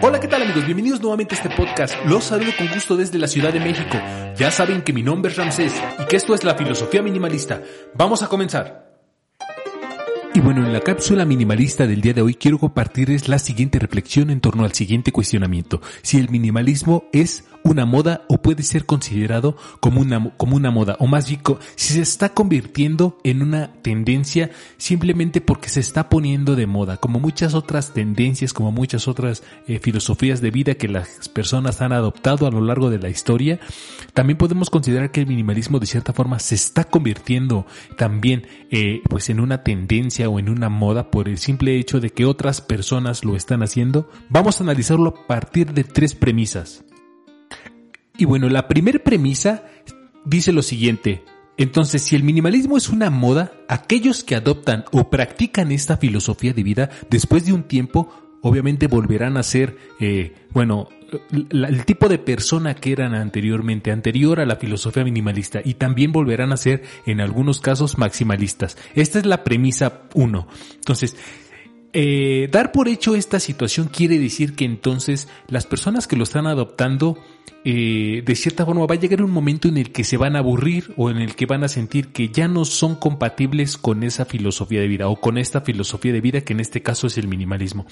Hola, ¿qué tal amigos? Bienvenidos nuevamente a este podcast. Los saludo con gusto desde la Ciudad de México. Ya saben que mi nombre es Ramsés y que esto es la filosofía minimalista. Vamos a comenzar. Y bueno, en la cápsula minimalista del día de hoy quiero compartirles la siguiente reflexión en torno al siguiente cuestionamiento. Si el minimalismo es una moda o puede ser considerado como una, como una moda o más bien si se está convirtiendo en una tendencia simplemente porque se está poniendo de moda, como muchas otras tendencias, como muchas otras eh, filosofías de vida que las personas han adoptado a lo largo de la historia, también podemos considerar que el minimalismo de cierta forma se está convirtiendo también eh, pues en una tendencia o en una moda por el simple hecho de que otras personas lo están haciendo. Vamos a analizarlo a partir de tres premisas. Y bueno, la primera premisa dice lo siguiente. Entonces, si el minimalismo es una moda, aquellos que adoptan o practican esta filosofía de vida, después de un tiempo, obviamente volverán a ser, eh, bueno, el tipo de persona que eran anteriormente, anterior a la filosofía minimalista, y también volverán a ser, en algunos casos, maximalistas. Esta es la premisa uno. Entonces, eh, dar por hecho esta situación quiere decir que entonces las personas que lo están adoptando eh, de cierta forma va a llegar un momento en el que se van a aburrir o en el que van a sentir que ya no son compatibles con esa filosofía de vida o con esta filosofía de vida que en este caso es el minimalismo.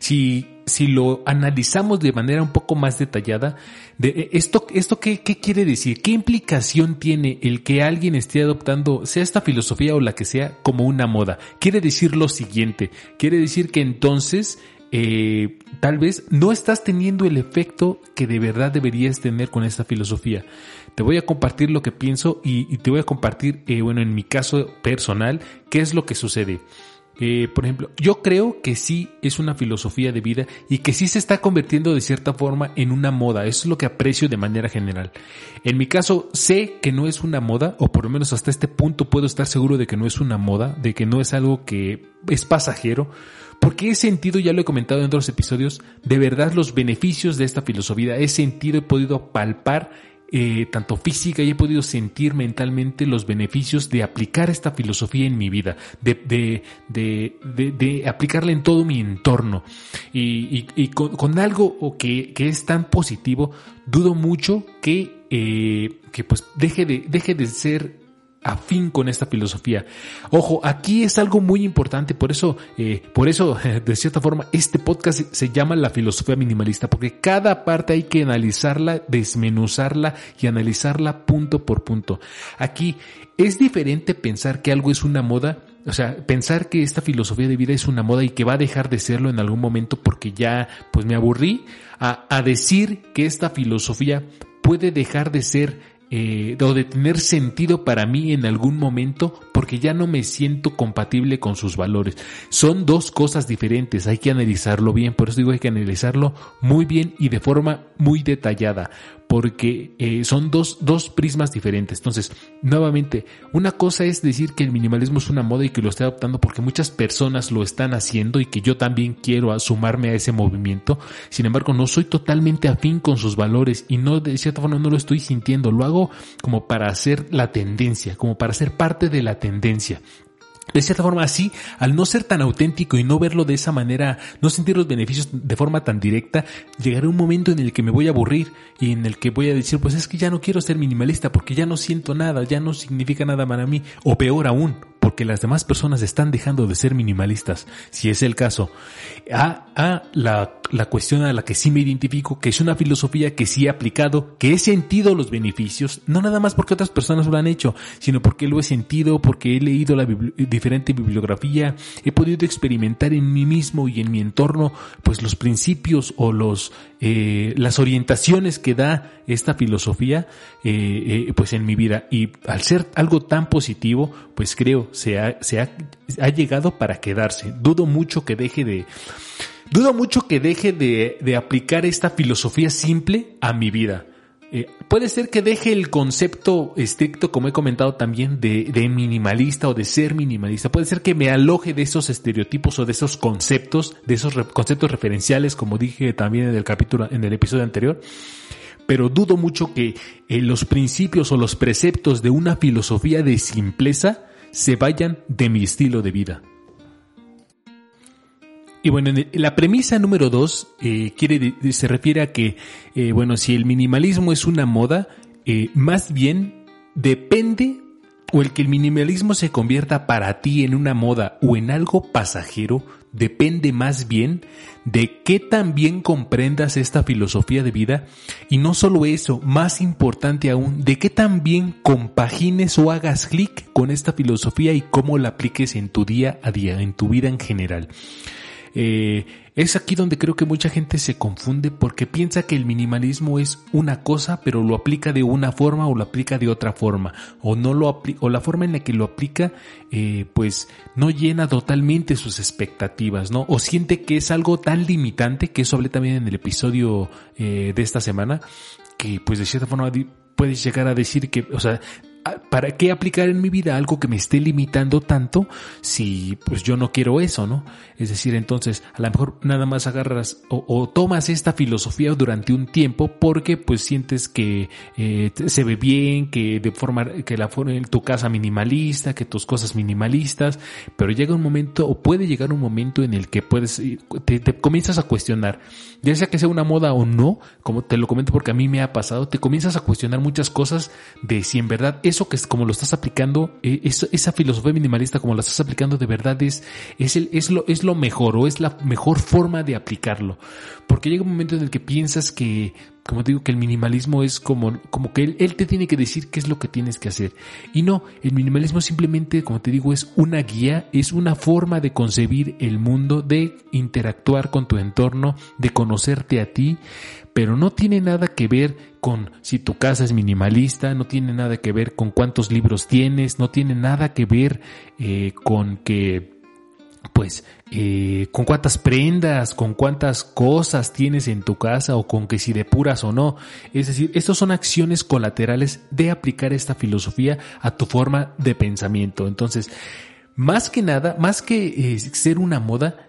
Si, si lo analizamos de manera un poco más detallada, de eh, esto, esto qué, qué quiere decir? ¿Qué implicación tiene el que alguien esté adoptando, sea esta filosofía o la que sea, como una moda? Quiere decir lo siguiente, quiere decir que entonces eh, tal vez no estás teniendo el efecto que de verdad deberías tener con esta filosofía. Te voy a compartir lo que pienso y, te voy a compartir, eh, bueno, en mi caso personal, qué es lo que sucede. Eh, por ejemplo, yo creo que sí es una filosofía de vida y que sí se está convirtiendo de cierta forma en una moda. Eso es lo que aprecio de manera general. En mi caso, sé que no es una moda, o por lo menos hasta este punto puedo estar seguro de que no es una moda, de que no es algo que es pasajero, porque he sentido, ya lo he comentado en otros episodios, de verdad los beneficios de esta filosofía. He sentido, he podido palpar eh, tanto física y he podido sentir mentalmente los beneficios de aplicar esta filosofía en mi vida, de, de, de, de aplicarla en todo mi entorno. Y, y, con, algo que, que, es tan positivo, dudo mucho que, eh, que pues deje de, deje de ser afín con esta filosofía. Ojo, aquí es algo muy importante, por eso, eh, por eso, de cierta forma, este podcast se llama la filosofía minimalista, porque cada parte hay que analizarla, desmenuzarla y analizarla punto por punto. Aquí es diferente pensar que algo es una moda, o sea, pensar que esta filosofía de vida es una moda y que va a dejar de serlo en algún momento porque ya, pues me aburrí, a, a decir que esta filosofía puede dejar de ser eh, o de tener sentido para mí en algún momento porque ya no me siento compatible con sus valores. Son dos cosas diferentes, hay que analizarlo bien, por eso digo hay que analizarlo muy bien y de forma muy detallada, porque eh, son dos, dos prismas diferentes. Entonces, nuevamente, una cosa es decir que el minimalismo es una moda y que lo estoy adoptando porque muchas personas lo están haciendo y que yo también quiero sumarme a ese movimiento. Sin embargo, no soy totalmente afín con sus valores y no, de cierta forma, no lo estoy sintiendo. Lo hago como para hacer la tendencia, como para ser parte de la tendencia. De cierta forma, así, al no ser tan auténtico y no verlo de esa manera, no sentir los beneficios de forma tan directa, llegará un momento en el que me voy a aburrir y en el que voy a decir, pues es que ya no quiero ser minimalista porque ya no siento nada, ya no significa nada para mí, o peor aún, porque las demás personas están dejando de ser minimalistas, si es el caso. A, a la, la cuestión a la que sí me identifico, que es una filosofía que sí he aplicado, que he sentido los beneficios, no nada más porque otras personas lo han hecho, sino porque lo he sentido, porque he leído la diferente bibliografía, he podido experimentar en mí mismo y en mi entorno, pues los principios o los, eh, las orientaciones que da esta filosofía, eh, eh, pues en mi vida. Y al ser algo tan positivo, pues creo se ha, se ha, ha llegado para quedarse. Dudo mucho que deje de, dudo mucho que deje de, aplicar esta filosofía simple a mi vida. Eh, puede ser que deje el concepto estricto, como he comentado también, de, de, minimalista o de ser minimalista. Puede ser que me aloje de esos estereotipos o de esos conceptos, de esos conceptos referenciales, como dije también en el capítulo, en el episodio anterior. Pero dudo mucho que eh, los principios o los preceptos de una filosofía de simpleza se vayan de mi estilo de vida. Y bueno, la premisa número dos eh, quiere, se refiere a que, eh, bueno, si el minimalismo es una moda, eh, más bien depende o el que el minimalismo se convierta para ti en una moda o en algo pasajero depende más bien de que también comprendas esta filosofía de vida y no solo eso, más importante aún, de que también compagines o hagas clic con esta filosofía y cómo la apliques en tu día a día, en tu vida en general. Eh, es aquí donde creo que mucha gente se confunde porque piensa que el minimalismo es una cosa, pero lo aplica de una forma o lo aplica de otra forma, o no lo o la forma en la que lo aplica, eh, pues no llena totalmente sus expectativas, ¿no? O siente que es algo tan limitante, que eso hablé también en el episodio eh, de esta semana, que pues de cierta forma puedes llegar a decir que, o sea, ¿para qué aplicar en mi vida algo que me esté limitando tanto si pues yo no quiero eso, ¿no? Es decir, entonces a lo mejor nada más agarras o, tomas esta filosofía durante un tiempo porque pues sientes que eh, se ve bien, que de forma, que la forma tu casa minimalista, que tus cosas minimalistas, pero llega un momento o puede llegar un momento en el que puedes, eh, te, te comienzas a cuestionar, ya sea que sea una moda o no, como te lo comento porque a mí me ha pasado, te comienzas a cuestionar muchas cosas de si en verdad es eso que es como lo estás aplicando, eh, esa filosofía minimalista como la estás aplicando de verdad es, es, el, es, lo, es lo mejor o es la mejor forma de aplicarlo. Porque llega un momento en el que piensas que, como digo, que el minimalismo es como, como que él, él, te tiene que decir qué es lo que tienes que hacer. Y no, el minimalismo simplemente, como te digo, es una guía, es una forma de concebir el mundo, de interactuar con tu entorno, de conocerte a ti, pero no tiene nada que ver con si tu casa es minimalista, no tiene nada que ver con cuántos libros tienes, no tiene nada que ver eh, con que pues eh, con cuántas prendas, con cuántas cosas tienes en tu casa o con que si depuras o no. Es decir, estas son acciones colaterales de aplicar esta filosofía a tu forma de pensamiento. Entonces, más que nada, más que eh, ser una moda,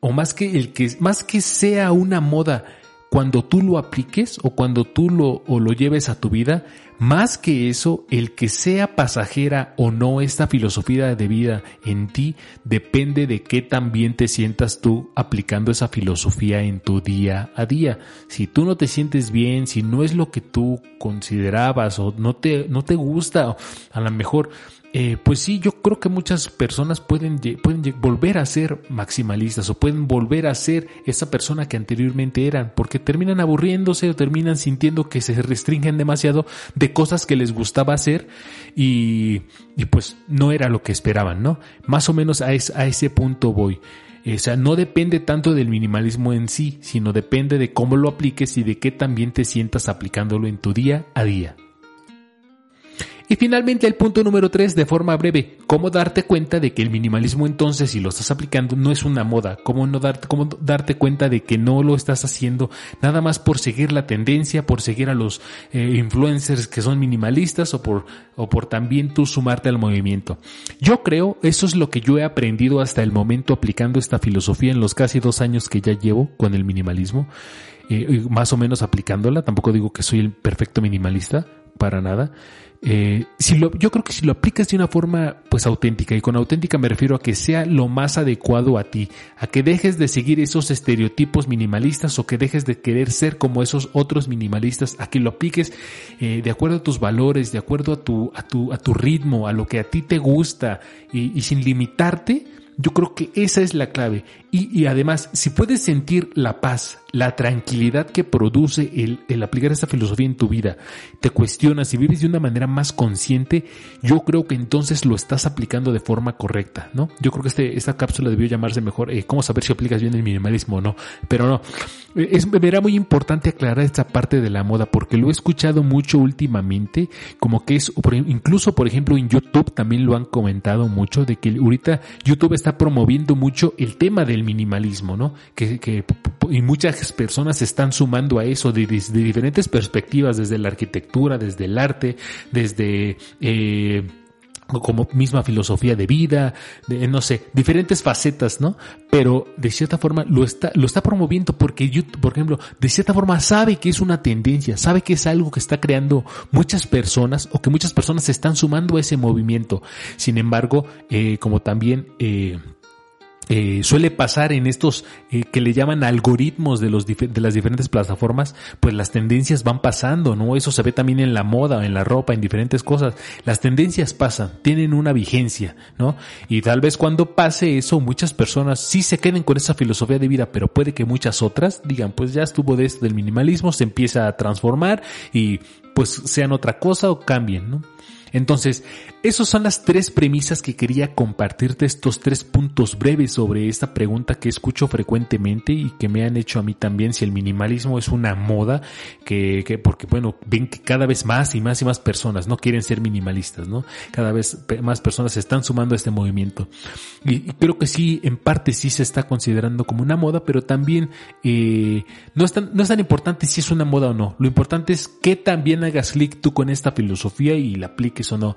o más que el que, más que sea una moda cuando tú lo apliques o cuando tú lo, o lo lleves a tu vida, más que eso, el que sea pasajera o no esta filosofía de vida en ti depende de qué también te sientas tú aplicando esa filosofía en tu día a día. Si tú no te sientes bien, si no es lo que tú considerabas o no te, no te gusta, a lo mejor eh, pues sí, yo creo que muchas personas pueden, pueden volver a ser maximalistas o pueden volver a ser esa persona que anteriormente eran, porque terminan aburriéndose o terminan sintiendo que se restringen demasiado de cosas que les gustaba hacer y, pues no era lo que esperaban, ¿no? Más o menos a, a ese punto voy. O sea, no depende tanto del minimalismo en sí, sino depende de cómo lo apliques y de qué también te sientas aplicándolo en tu día a día. Y finalmente el punto número 3 de forma breve, cómo darte cuenta de que el minimalismo entonces si lo estás aplicando no es una moda, cómo no darte cómo darte cuenta de que no lo estás haciendo nada más por seguir la tendencia, por seguir a los eh, influencers que son minimalistas o por o por también tú sumarte al movimiento. Yo creo, eso es lo que yo he aprendido hasta el momento aplicando esta filosofía en los casi dos años que ya llevo con el minimalismo. Eh, más o menos aplicándola, tampoco digo que soy el perfecto minimalista, para nada, eh, si lo, yo creo que si lo aplicas de una forma pues auténtica, y con auténtica me refiero a que sea lo más adecuado a ti, a que dejes de seguir esos estereotipos minimalistas o que dejes de querer ser como esos otros minimalistas, a que lo apliques eh, de acuerdo a tus valores, de acuerdo a tu, a tu, a tu ritmo, a lo que a ti te gusta y, y sin limitarte, yo creo que esa es la clave. Y, y, además, si puedes sentir la paz, la tranquilidad que produce el, el, aplicar esta filosofía en tu vida, te cuestionas y vives de una manera más consciente, yo creo que entonces lo estás aplicando de forma correcta, ¿no? Yo creo que este, esta cápsula debió llamarse mejor, eh, ¿cómo saber si aplicas bien el minimalismo o no? Pero no, es, era muy importante aclarar esta parte de la moda porque lo he escuchado mucho últimamente, como que es, incluso por ejemplo en YouTube también lo han comentado mucho, de que ahorita YouTube está promoviendo mucho el tema del minimalismo, ¿no? Que, que y personas se están sumando a eso de, diferentes perspectivas, desde la arquitectura, desde el arte, desde eh, como misma filosofía de vida, no sé, diferentes facetas, ¿no? Pero de cierta forma lo está, lo está promoviendo porque YouTube, por ejemplo, de cierta forma sabe que es una tendencia, sabe que es algo que está creando muchas personas o que muchas personas se están sumando a ese movimiento. Sin embargo, eh, como también, eh, eh, suele pasar en estos eh, que le llaman algoritmos de, los de las diferentes plataformas, pues las tendencias van pasando, ¿no? Eso se ve también en la moda, en la ropa, en diferentes cosas. Las tendencias pasan, tienen una vigencia, ¿no? Y tal vez cuando pase eso, muchas personas sí se queden con esa filosofía de vida, pero puede que muchas otras digan, pues ya estuvo de esto del minimalismo, se empieza a transformar y pues sean otra cosa o cambien, ¿no? Entonces, esas son las tres premisas que quería compartirte, estos tres puntos breves sobre esta pregunta que escucho frecuentemente y que me han hecho a mí también si el minimalismo es una moda, que, que porque bueno, ven que cada vez más y más y más personas no quieren ser minimalistas, ¿no? Cada vez más personas se están sumando a este movimiento. Y, creo que sí, en parte sí se está considerando como una moda, pero también eh, no, es tan, no es tan importante si es una moda o no. Lo importante es que también hagas clic tú con esta filosofía y la apliques o no.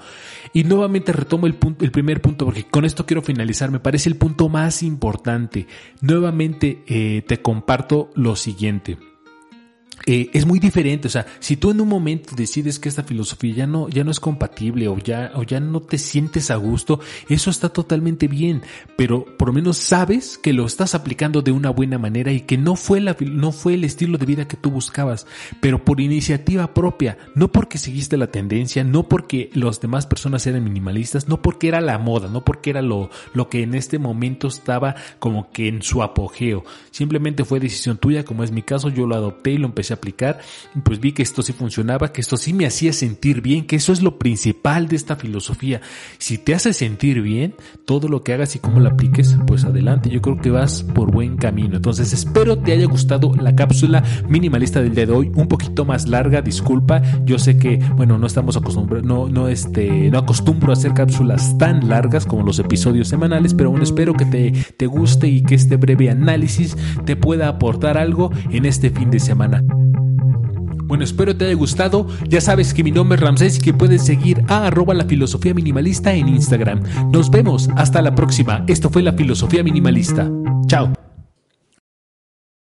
Nuevamente retomo el, punto, el primer punto porque con esto quiero finalizar. Me parece el punto más importante. Nuevamente eh, te comparto lo siguiente. Eh, es muy diferente. O sea, si tú en un momento decides que esta filosofía ya no, ya no es compatible o ya, o ya no te sientes a gusto, eso está totalmente bien. Pero por lo menos sabes que lo estás aplicando de una buena manera y que no fue la, no fue el estilo de vida que tú buscabas, pero por iniciativa propia, no porque seguiste la tendencia, no porque las demás personas eran minimalistas, no porque era la moda, no porque era lo, lo que en este momento estaba como que en su apogeo. Simplemente fue decisión tuya, como es mi caso, yo lo adopté y lo empecé aplicar, pues vi que esto sí funcionaba, que esto sí me hacía sentir bien, que eso es lo principal de esta filosofía. Si te hace sentir bien, todo lo que hagas y cómo lo apliques, pues adelante, yo creo que vas por buen camino. Entonces espero te haya gustado la cápsula minimalista del día de hoy, un poquito más larga, disculpa, yo sé que, bueno, no estamos acostumbrados, no, no, este, no acostumbro a hacer cápsulas tan largas como los episodios semanales, pero aún espero que te, te guste y que este breve análisis te pueda aportar algo en este fin de semana. Bueno, espero te haya gustado. Ya sabes que mi nombre es Ramsés y que puedes seguir a arroba la filosofía minimalista en Instagram. Nos vemos hasta la próxima. Esto fue la filosofía minimalista. Chao.